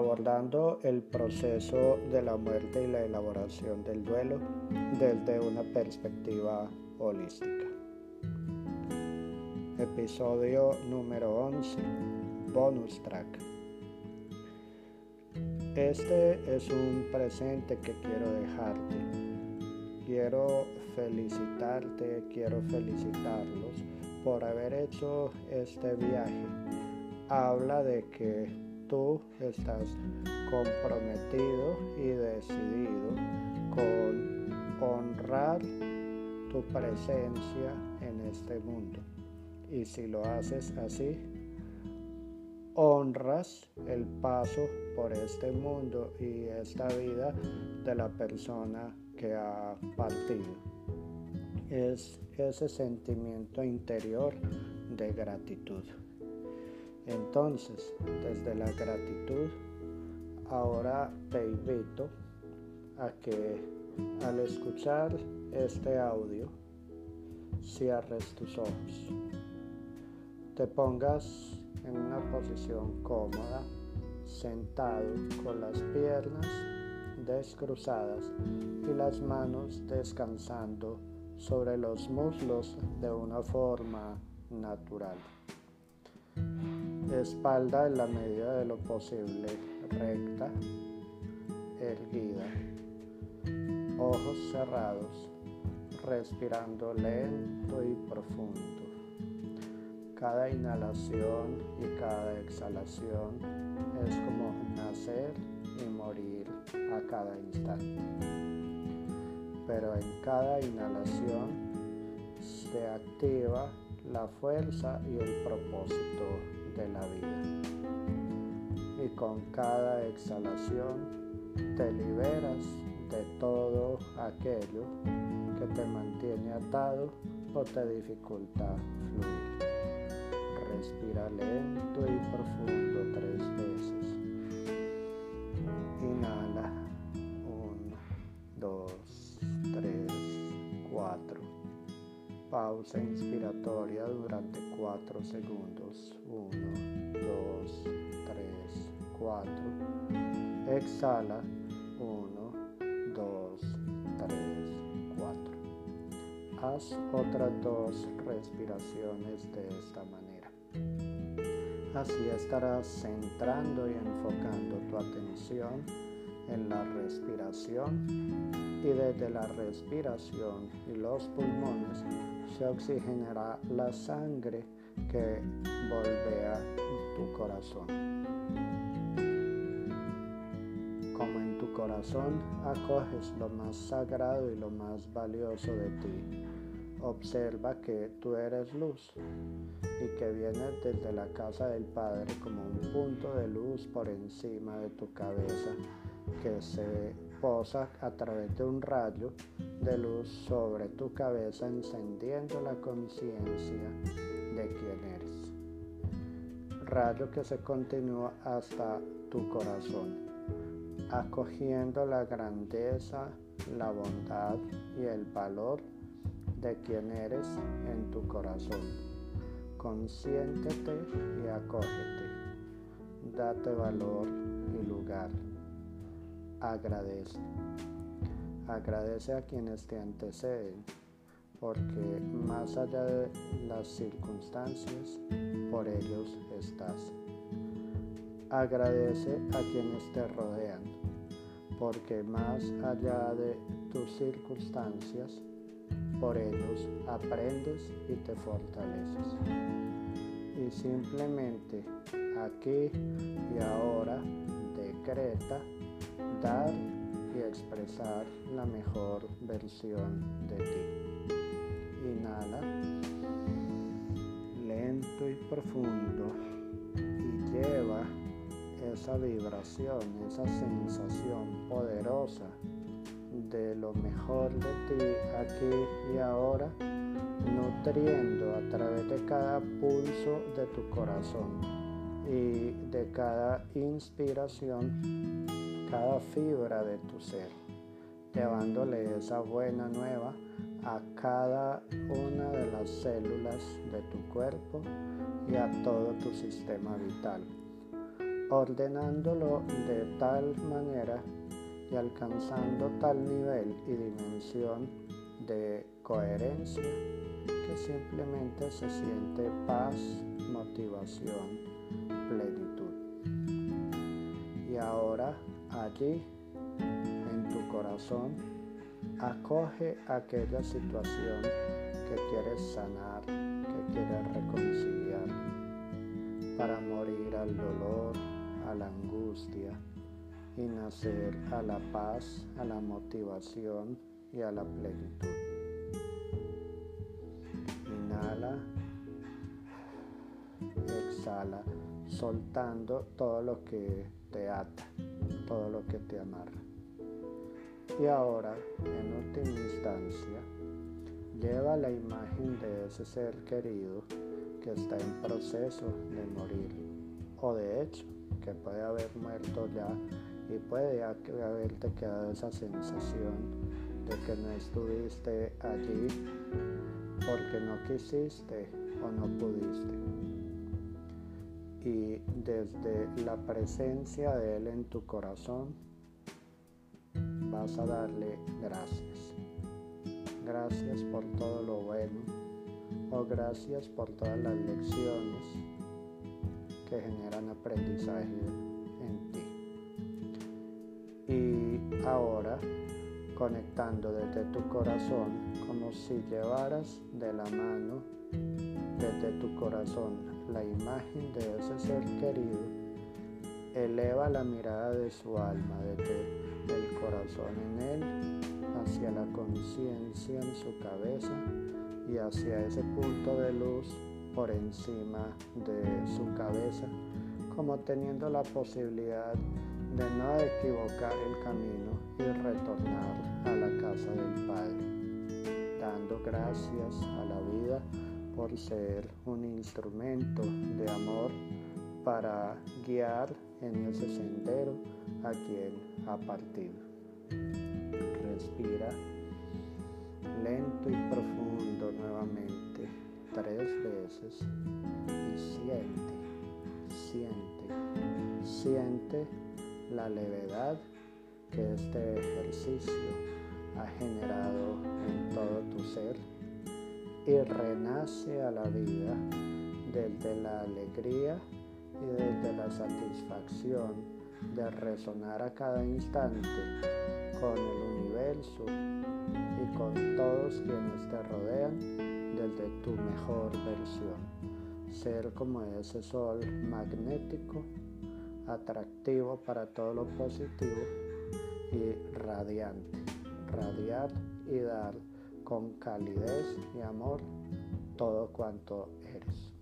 abordando el proceso de la muerte y la elaboración del duelo desde una perspectiva holística. Episodio número 11, bonus track. Este es un presente que quiero dejarte. Quiero felicitarte, quiero felicitarlos por haber hecho este viaje. Habla de que tú estás comprometido y decidido con honrar tu presencia en este mundo. Y si lo haces así, honras el paso por este mundo y esta vida de la persona que ha partido. Es ese sentimiento interior de gratitud. Entonces, desde la gratitud, ahora te invito a que al escuchar este audio, cierres tus ojos, te pongas en una posición cómoda, sentado con las piernas descruzadas y las manos descansando sobre los muslos de una forma natural espalda en la medida de lo posible recta, erguida, ojos cerrados, respirando lento y profundo. Cada inhalación y cada exhalación es como nacer y morir a cada instante. Pero en cada inhalación se activa la fuerza y el propósito la vida. Y con cada exhalación te liberas de todo aquello que te mantiene atado o te dificulta fluir. Respira lento y profundo tres veces. Inhala. Uno, dos, tres, cuatro. Pausa inspiratoria durante 4 segundos. 1, 2, 3, 4. Exhala. 1, 2, 3, 4. Haz otras dos respiraciones de esta manera. Así estarás centrando y enfocando tu atención en la respiración y desde la respiración y los pulmones se oxigenará la sangre que volvea tu corazón. Corazón acoges lo más sagrado y lo más valioso de ti, observa que tú eres luz y que vienes desde la casa del Padre como un punto de luz por encima de tu cabeza que se posa a través de un rayo de luz sobre tu cabeza encendiendo la conciencia de quién eres. Rayo que se continúa hasta tu corazón, acogiendo la grandeza, la bondad y el valor de quién eres en tu corazón. Consiéntete y acógete. Date valor y lugar agradece. Agradece a quienes te anteceden, porque más allá de las circunstancias, por ellos estás. Agradece a quienes te rodean, porque más allá de tus circunstancias, por ellos aprendes y te fortaleces. Y simplemente aquí y ahora decreta dar y expresar la mejor versión de ti. Inhala lento y profundo esa vibración, esa sensación poderosa de lo mejor de ti aquí y ahora, nutriendo a través de cada pulso de tu corazón y de cada inspiración cada fibra de tu ser, llevándole esa buena nueva a cada una de las células de tu cuerpo y a todo tu sistema vital, ordenándolo de tal manera y alcanzando tal nivel y dimensión de coherencia que simplemente se siente paz, motivación, plenitud. Y ahora allí, en tu corazón, acoge aquella situación que quieres sanar, que quieres reconciliar, para morir al dolor, a la angustia y nacer a la paz, a la motivación y a la plenitud. Inhala, exhala, soltando todo lo que te ata, todo lo que te amarra. Y ahora, en última instancia, lleva la imagen de ese ser querido que está en proceso de morir o de hecho que puede haber muerto ya y puede haberte quedado esa sensación de que no estuviste allí porque no quisiste o no pudiste. Y desde la presencia de Él en tu corazón vas a darle gracias. Gracias por todo lo bueno o gracias por todas las lecciones que generan aprendizaje en ti. Y ahora, conectando desde tu corazón, como si llevaras de la mano desde tu corazón la imagen de ese ser querido, eleva la mirada de su alma desde el corazón en él hacia la conciencia en su cabeza y hacia ese punto de luz por encima de su cabeza, como teniendo la posibilidad de no equivocar el camino y retornar a la casa del Padre, dando gracias a la vida por ser un instrumento de amor para guiar en ese sendero a quien ha partido. Respira lento y profundo y siente, siente, siente la levedad que este ejercicio ha generado en todo tu ser. Y renace a la vida desde la alegría y desde la satisfacción de resonar a cada instante con el universo y con todos quienes te rodean desde tu mejor versión. Ser como ese sol magnético, atractivo para todo lo positivo y radiante. Radiar y dar con calidez y amor todo cuanto eres.